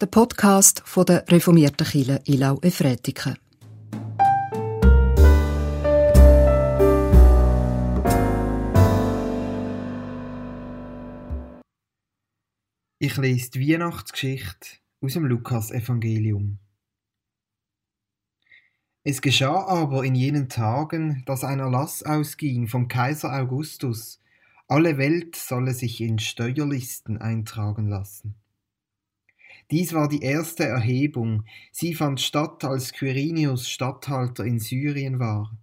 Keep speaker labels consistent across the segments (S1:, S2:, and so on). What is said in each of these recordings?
S1: der Podcast von der reformierten Kirche Ilau Efretiken.
S2: Ich lese die Weihnachtsgeschichte aus dem Lukas-Evangelium. Es geschah aber in jenen Tagen, dass ein Erlass ausging vom Kaiser Augustus, alle Welt solle sich in Steuerlisten eintragen lassen. Dies war die erste Erhebung, sie fand statt, als Quirinius Statthalter in Syrien war.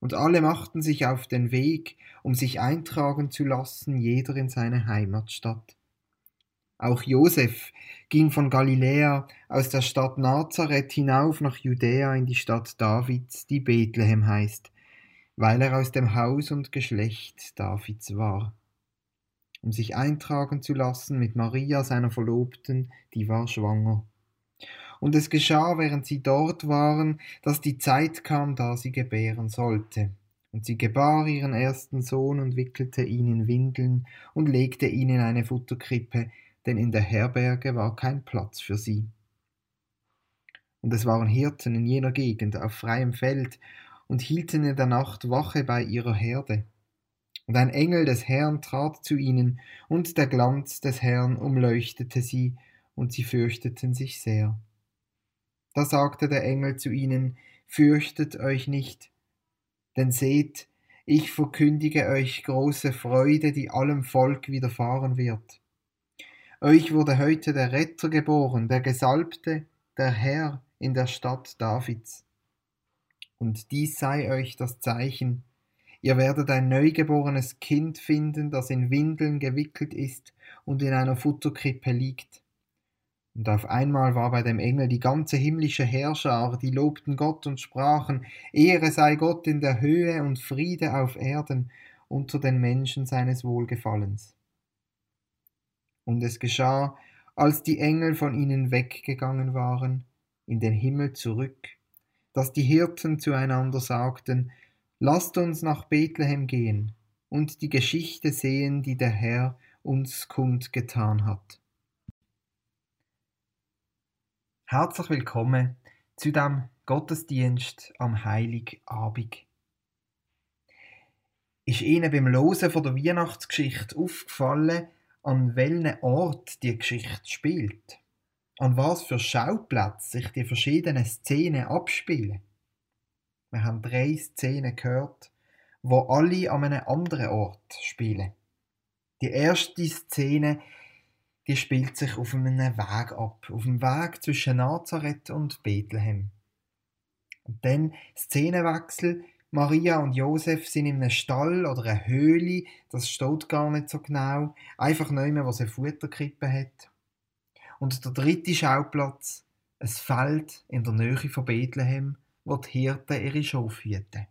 S2: Und alle machten sich auf den Weg, um sich eintragen zu lassen, jeder in seine Heimatstadt. Auch Josef ging von Galiläa aus der Stadt Nazareth hinauf nach Judäa in die Stadt Davids, die Bethlehem heißt, weil er aus dem Haus und Geschlecht Davids war, um sich eintragen zu lassen mit Maria, seiner Verlobten, die war schwanger. Und es geschah, während sie dort waren, dass die Zeit kam, da sie gebären sollte. Und sie gebar ihren ersten Sohn und wickelte ihn in Windeln und legte ihn in eine Futterkrippe, denn in der Herberge war kein Platz für sie. Und es waren Hirten in jener Gegend auf freiem Feld, und hielten in der Nacht Wache bei ihrer Herde. Und ein Engel des Herrn trat zu ihnen, und der Glanz des Herrn umleuchtete sie, und sie fürchteten sich sehr. Da sagte der Engel zu ihnen, Fürchtet euch nicht, denn seht, ich verkündige euch große Freude, die allem Volk widerfahren wird. Euch wurde heute der Retter geboren, der Gesalbte, der Herr in der Stadt Davids. Und dies sei euch das Zeichen. Ihr werdet ein neugeborenes Kind finden, das in Windeln gewickelt ist und in einer Futterkrippe liegt. Und auf einmal war bei dem Engel die ganze himmlische Herrschar, die lobten Gott und sprachen, Ehre sei Gott in der Höhe und Friede auf Erden unter den Menschen seines Wohlgefallens. Und es geschah, als die Engel von ihnen weggegangen waren, in den Himmel zurück, dass die Hirten zueinander sagten, Lasst uns nach Bethlehem gehen und die Geschichte sehen, die der Herr uns kundgetan hat. Herzlich willkommen zu dem Gottesdienst am Heiligabend. Ist Ihnen beim Losen von der Weihnachtsgeschichte aufgefallen, an welchem Ort die Geschichte spielt? an was für Schauplätzen sich die verschiedenen Szenen abspielen. Wir haben drei Szenen gehört, wo alle an einem anderen Ort spielen. Die erste Szene, die spielt sich auf einem Weg ab, auf dem Weg zwischen Nazareth und Bethlehem. Und dann Szenenwechsel, Maria und Josef sind in einem Stall oder einer Höhle, das steht gar nicht so genau, einfach nicht mehr, wo sie Futterkrippe hat. Und der dritte Schauplatz, ein Feld in der Nähe von Bethlehem, wo die Hirten ihre Schafe hüten.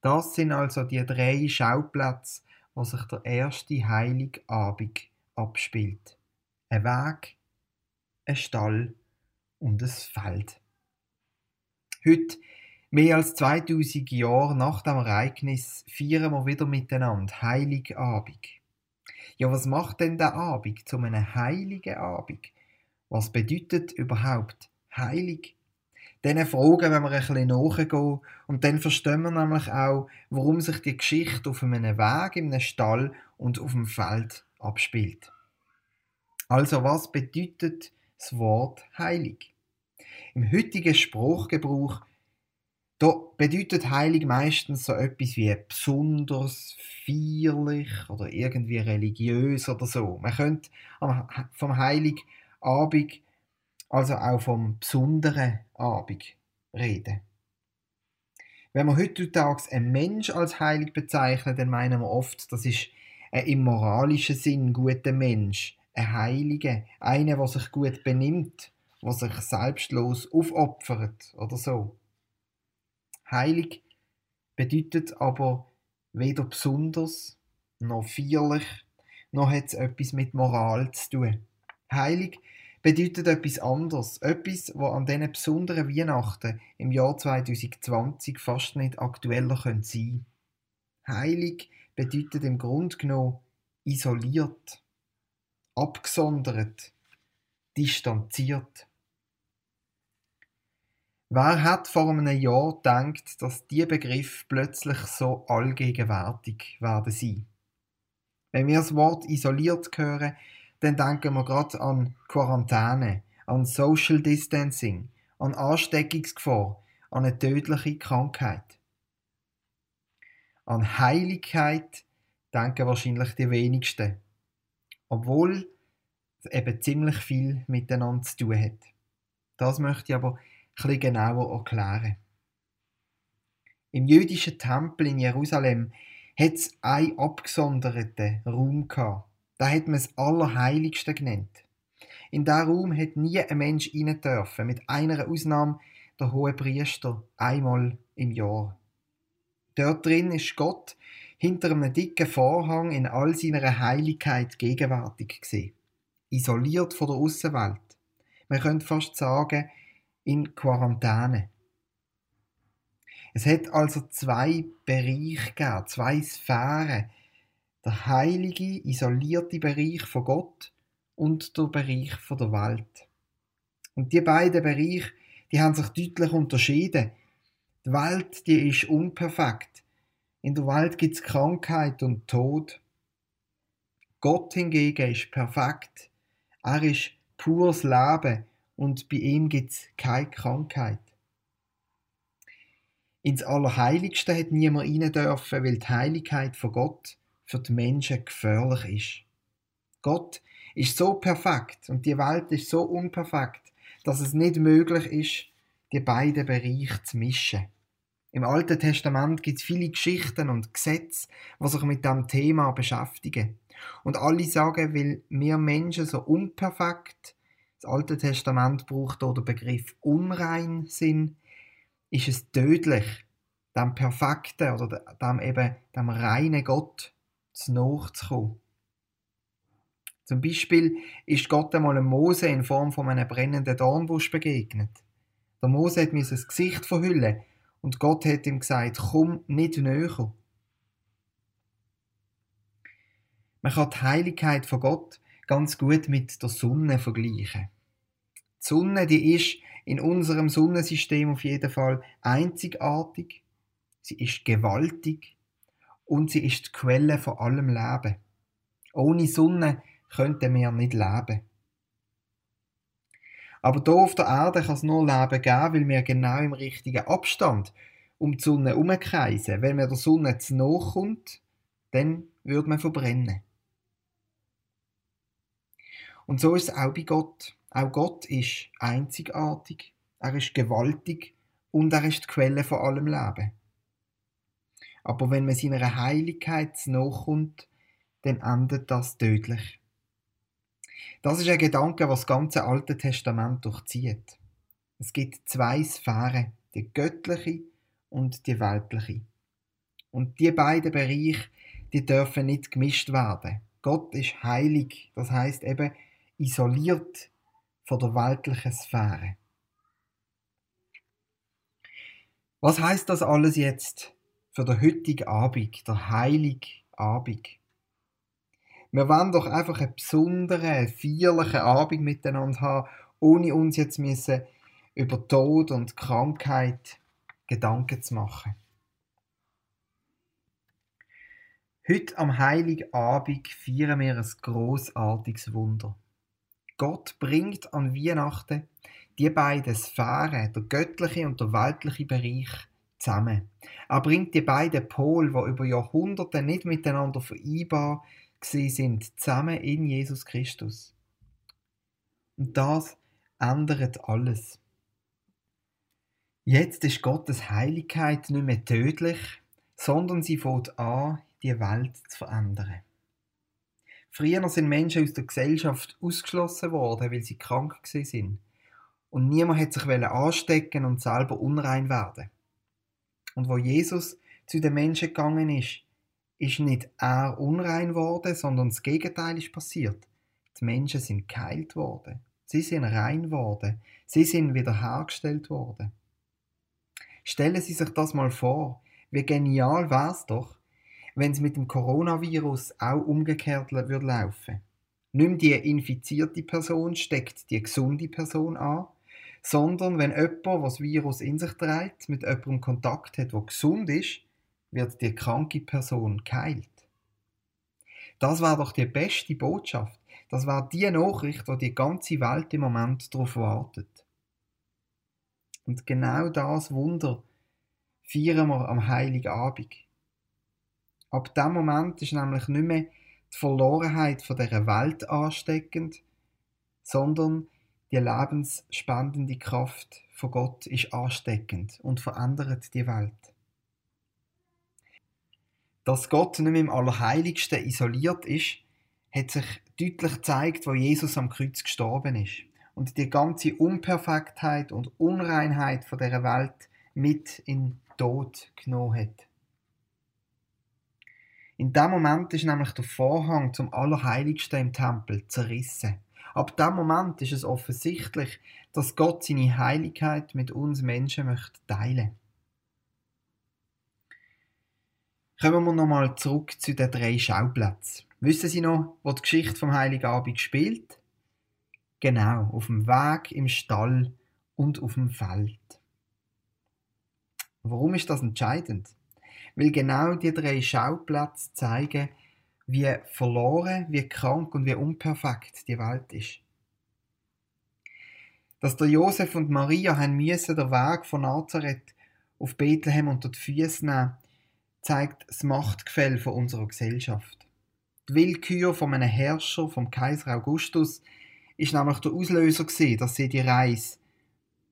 S2: Das sind also die drei Schauplätze, wo sich der erste Heiligabend abspielt. Ein Weg, ein Stall und ein Feld. Heute, mehr als 2000 Jahre nach dem Ereignis, feiern wir wieder miteinander Heiligabend. Ja, was macht denn der Abend zu einem heiligen Abend? Was bedeutet überhaupt heilig? Diesen Fragen wenn wir ein bisschen nachgehen und dann verstehen wir nämlich auch, warum sich die Geschichte auf einem Weg, in einem Stall und auf dem Feld abspielt. Also, was bedeutet das Wort heilig? Im heutigen Spruchgebrauch da bedeutet heilig meistens so etwas wie besonders, feierlich oder irgendwie religiös oder so. Man könnte vom Heiligabend, also auch vom besonderen Abend reden. Wenn man heutzutage einen Mensch als heilig bezeichnet, dann meinen wir oft, das ist ein im moralischen Sinn guter Mensch, ein Heiliger, einer, der sich gut benimmt, der sich selbstlos aufopfert oder so. Heilig bedeutet aber weder besonders noch feierlich, noch hat es etwas mit Moral zu tun. Heilig bedeutet etwas anderes, etwas, was an diesen besonderen Weihnachten im Jahr 2020 fast nicht aktueller sein könnte. Heilig bedeutet im Grunde genommen isoliert, abgesondert, distanziert. Wer hat vor einem Jahr gedacht, dass die Begriff plötzlich so allgegenwärtig werden sein? Wenn wir das Wort isoliert hören, dann denken wir gerade an Quarantäne, an Social Distancing, an Ansteckungsgefahr, an eine tödliche Krankheit. An Heiligkeit denken wahrscheinlich die wenigsten, obwohl es eben ziemlich viel miteinander zu tun hat. Das möchte ich aber bisschen genauer erklären. Im jüdischen Tempel in Jerusalem hat es einen abgesonderten Raum gehabt. Da hat man das Allerheiligste genannt. In diesen Raum hat nie ein Mensch rein dürfen, mit einer Ausnahme der hohe Priester einmal im Jahr. Dort drin ist Gott hinter einem dicken Vorhang in all seiner Heiligkeit gegenwärtig gesehen, isoliert von der Außenwelt. Man könnte fast sagen, in Quarantäne. Es hat also zwei Bereiche gegeben, zwei Sphären. Der heilige, isolierte Bereich von Gott und der Bereich von der Welt. Und die beiden Bereiche, die haben sich deutlich unterschieden. Die Welt, die ist unperfekt. In der Welt gibt es Krankheit und Tod. Gott hingegen ist perfekt. Er ist pures Leben und bei ihm gibt es keine Krankheit. Ins Allerheiligste hat niemand rein dürfen, weil die Heiligkeit von Gott für die Menschen gefährlich ist. Gott ist so perfekt und die Welt ist so unperfekt, dass es nicht möglich ist, die beiden Bereiche zu mischen. Im Alten Testament gibt es viele Geschichten und Gesetze, die sich mit dem Thema beschäftigen. Und alle sagen, weil wir Menschen so unperfekt, das Alte Testament braucht den Begriff unrein sind, ist es tödlich, dem perfekten oder dem eben dem reinen Gott zu nachzukommen. Zum Beispiel ist Gott einmal einem Mose in Form von einem brennenden Dornbusch begegnet. Der Mose hat mir das Gesicht verhüllen und Gott hat ihm gesagt, komm nicht näher. Man kann die Heiligkeit von Gott ganz gut mit der Sonne vergleichen. Die Sonne, die ist in unserem Sonnensystem auf jeden Fall einzigartig, sie ist gewaltig und sie ist die Quelle von allem Leben. Ohne Sonne könnten wir nicht leben. Aber hier auf der Erde kann es nur Leben geben, weil wir genau im richtigen Abstand um die Sonne herumkreisen. Wenn man der Sonne zu nahe kommt, dann würde man verbrennen. Und so ist es auch bei Gott. Auch Gott ist einzigartig, er ist gewaltig und er ist die Quelle von allem Leben. Aber wenn man seiner Heiligkeit zu nahe kommt, dann endet das tödlich. Das ist ein Gedanke, was das ganze Alte Testament durchzieht. Es gibt zwei Sphären, die göttliche und die weltliche. Und die beiden Bereiche, die dürfen nicht gemischt werden. Gott ist heilig, das heißt eben isoliert von der weltlichen Sphäre. Was heißt das alles jetzt für den heutigen Abend, der heilige Abend? Wir wollen doch einfach einen besonderen, feierlichen Abend miteinander haben, ohne uns jetzt müssen über Tod und Krankheit Gedanken zu machen. Heute am Heiligen Abend feiern wir ein großartiges Wunder. Gott bringt an Weihnachten die beiden Sphären, der göttliche und der weltliche Bereich, zusammen. Er bringt die beiden Pole, die über Jahrhunderte nicht miteinander vereinbar sind zusammen in Jesus Christus. Und das ändert alles. Jetzt ist Gottes Heiligkeit nicht mehr tödlich, sondern sie fängt an, die Welt zu verändern. Früher sind Menschen aus der Gesellschaft ausgeschlossen worden, weil sie krank sind. Und niemand hat sich anstecken und selber unrein werden. Und wo Jesus zu den Menschen gegangen ist, ist nicht er unrein worden, sondern das Gegenteil ist passiert. Die Menschen sind geheilt worden. Sie sind rein worden. Sie sind wiederhergestellt worden. Stellen Sie sich das mal vor. Wie genial wäre es doch, wenn es mit dem Coronavirus auch umgekehrt würde laufen. Nicht die infizierte Person steckt die gesunde Person an, sondern wenn jemand, der das Virus in sich trägt, mit jemandem Kontakt hat, der gesund ist, wird die kranke Person geheilt. Das war doch die beste Botschaft. Das war die Nachricht, wo die ganze Welt im Moment darauf wartet. Und genau das Wunder feiern wir am Heiligen Abend. Ab dem Moment ist nämlich nicht mehr die Verlorenheit von der Welt ansteckend, sondern die lebensspendende Kraft von Gott ist ansteckend und verändert die Welt. Dass Gott nicht mehr im Allerheiligsten isoliert ist, hat sich deutlich gezeigt, wo Jesus am Kreuz gestorben ist und die ganze Unperfektheit und Unreinheit von der Welt mit in Tod genommen hat. In dem Moment ist nämlich der Vorhang zum Allerheiligsten im Tempel zerrissen. Ab dem Moment ist es offensichtlich, dass Gott seine Heiligkeit mit uns Menschen möchte teilen. Kommen wir nochmal zurück zu den drei Schauplätzen. Wissen Sie noch, wo die Geschichte vom Heiligen Abend spielt? Genau, auf dem Weg, im Stall und auf dem Feld. Warum ist das entscheidend? Weil genau die drei Schauplätze zeigen, wie verloren, wie krank und wie unperfekt die Welt ist. Dass der Josef und Maria haben müssen den Weg von Nazareth auf Bethlehem unter die Füße nehmen, zeigt das Machtgefälle von unserer Gesellschaft. Die Willkür von einem Herrscher, vom Kaiser Augustus, ist nämlich der Auslöser gewesen, dass sie die Reise,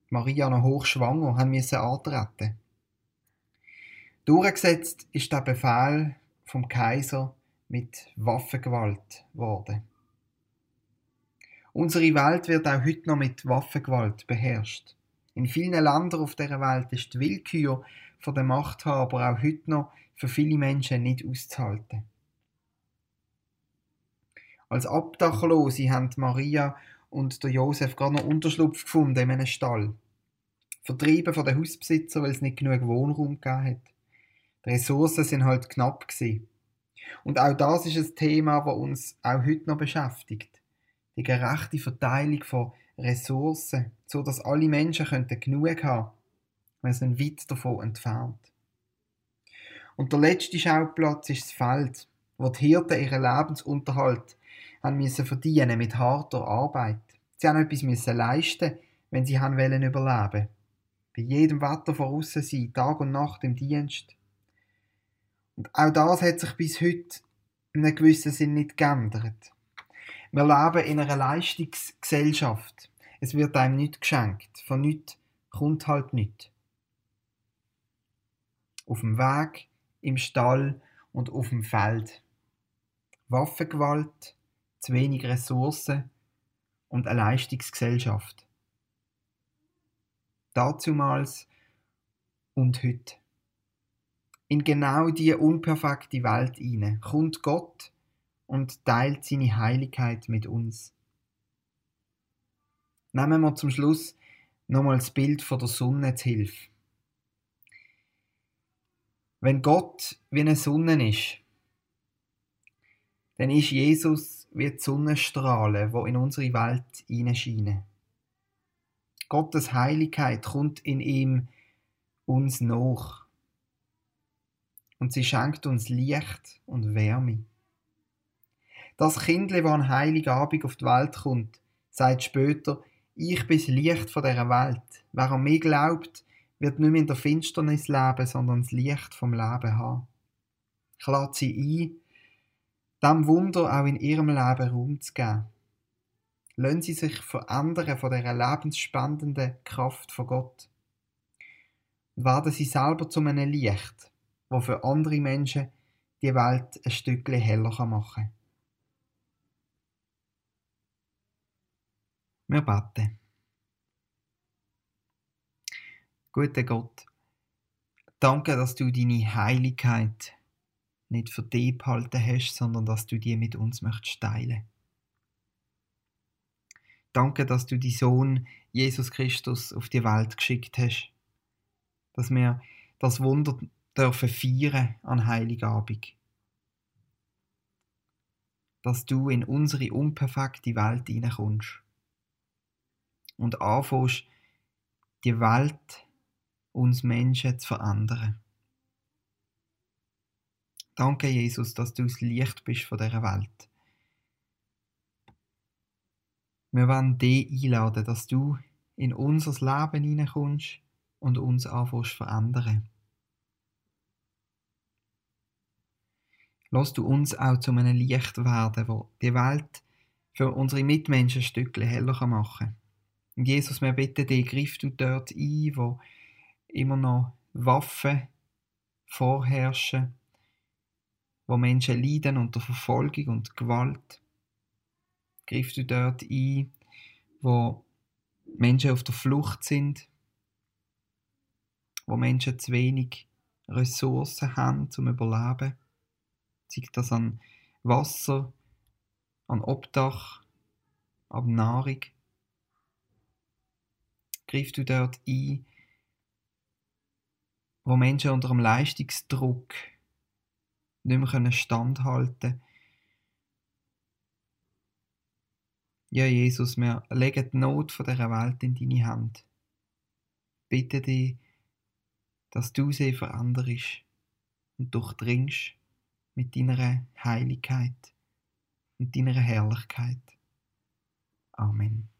S2: Maria noch hochschwanger, haben müssen antreten. Durchgesetzt ist der Befehl vom Kaiser mit Waffengewalt worden. Unsere Welt wird auch heute noch mit Waffengewalt beherrscht. In vielen Ländern auf der Welt ist die Willkür von den Machthaber auch heute noch für viele Menschen nicht auszuhalten. Als Obdachlose haben Maria und der Josef gerade noch Unterschlupf gefunden in einem Stall. Vertrieben von den Hausbesitzern, weil es nicht genug Wohnraum gegeben hat. Die Ressourcen sind halt knapp gewesen. Und auch das ist ein Thema, das uns auch heute noch beschäftigt. Die gerechte Verteilung von Ressourcen, so dass alle Menschen genug haben, wenn sie weit davon entfernt. Und der letzte Schauplatz ist das Feld, wo die Hirten ihren Lebensunterhalt haben verdienen mit harter Arbeit. Sie haben etwas müssen leisten, wenn sie haben wollen überleben. Bei jedem Wetter voraus sein, Tag und Nacht im Dienst. Und auch das hat sich bis heute in einem gewissen Sinn nicht geändert. Wir leben in einer Leistungsgesellschaft. Es wird einem nichts geschenkt. Von nichts kommt halt nichts. Auf dem Weg im Stall und auf dem Feld. Waffengewalt, zu wenig Ressourcen und eine Leistungsgesellschaft. Dazumals und heute. In genau diese unperfekte Welt hinein kommt Gott und teilt seine Heiligkeit mit uns. Nehmen wir zum Schluss nochmal das Bild von der Sonne zu Hilfe. Wenn Gott wie eine Sonne ist, dann ist Jesus wie die Sonnenstrahlen, wo in unsere Welt hineinscheinen. Gottes Heiligkeit kommt in ihm uns nach. Und sie schenkt uns Licht und Wärme. Das Kindle, das an Heiligabend auf die Welt kommt, sagt später, ich bin das Licht von dieser Welt. Wer an mich glaubt, wird nicht mehr in der Finsternis leben, sondern das Licht vom Leben haben. Ich lade sie ein, dem Wunder auch in ihrem Leben Raum zu geben. Lassen sie sich verändern von dieser lebensspendenden Kraft von Gott. werden sie selber zu einem Licht, wo für andere Menschen die Welt ein Stückchen heller machen kann. Wir beten. Guter Gott, danke, dass du deine Heiligkeit nicht für dich behalten hast, sondern dass du die mit uns möchtest teilen. Danke, dass du die Sohn Jesus Christus auf die Welt geschickt hast, dass wir das Wunder dürfen feiern an Heiligabend. dass du in unsere unperfekte Welt hineinkommst und anfängst, die Welt, uns Menschen zu verändern. Danke, Jesus, dass du das Licht bist von dieser Welt. Wir wollen dich einladen, dass du in unser Leben hineinkommst und uns anfängst zu verändern. Lass du uns auch zu einem Licht werden, wo die Welt für unsere Mitmenschen ein Stückchen heller machen kann. Und Jesus, wir bitten dich, griff du dort ein, wo immer noch Waffen vorherrschen, wo Menschen leiden unter Verfolgung und Gewalt. Griff du dort ein, wo Menschen auf der Flucht sind, wo Menschen zu wenig Ressourcen haben zum Überleben. Sei das an Wasser, an Obdach, an Nahrung. Griff du dort ein, wo Menschen unter dem Leistungsdruck nicht mehr standhalten können. Ja, Jesus, wir legen die Not von dieser Welt in deine Hand. Bitte dich, dass du sie veränderst und durchdringst mit deiner Heiligkeit und deiner Herrlichkeit. Amen.